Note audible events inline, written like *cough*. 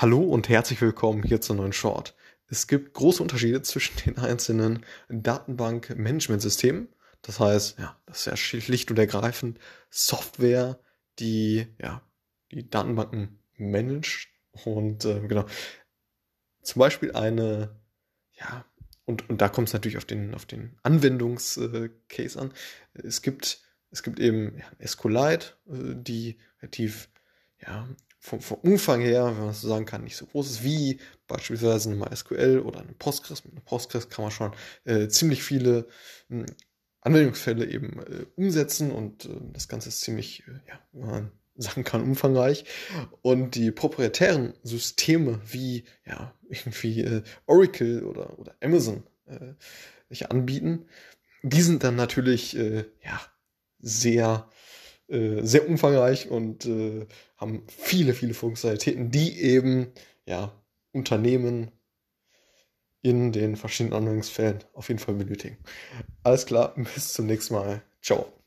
Hallo und herzlich willkommen hier zur neuen Short. Es gibt große Unterschiede *laughs* zwischen den einzelnen Datenbank-Management-Systemen. Das heißt, ja, das ist ja schlicht und ergreifend Software, die ja die Datenbanken managt und äh, genau zum Beispiel eine ja und, und da kommt es natürlich auf den auf den Anwendungscase an. Es gibt es gibt eben ja, SQLite, äh, die relativ ja, vom, vom Umfang her, wenn man so sagen kann, nicht so groß ist wie beispielsweise eine MySQL oder eine Postgres. Mit einer Postgres kann man schon äh, ziemlich viele äh, Anwendungsfälle eben äh, umsetzen und äh, das Ganze ist ziemlich, äh, ja, wenn man sagen kann, umfangreich. Und die proprietären Systeme wie ja, *laughs* irgendwie äh, Oracle oder, oder Amazon sich anbieten, die sind dann natürlich ja, sehr äh, sehr umfangreich und äh, haben viele, viele Funktionalitäten, die eben ja, Unternehmen in den verschiedenen Anwendungsfällen auf jeden Fall benötigen. Alles klar, *laughs* bis zum nächsten Mal. Ciao.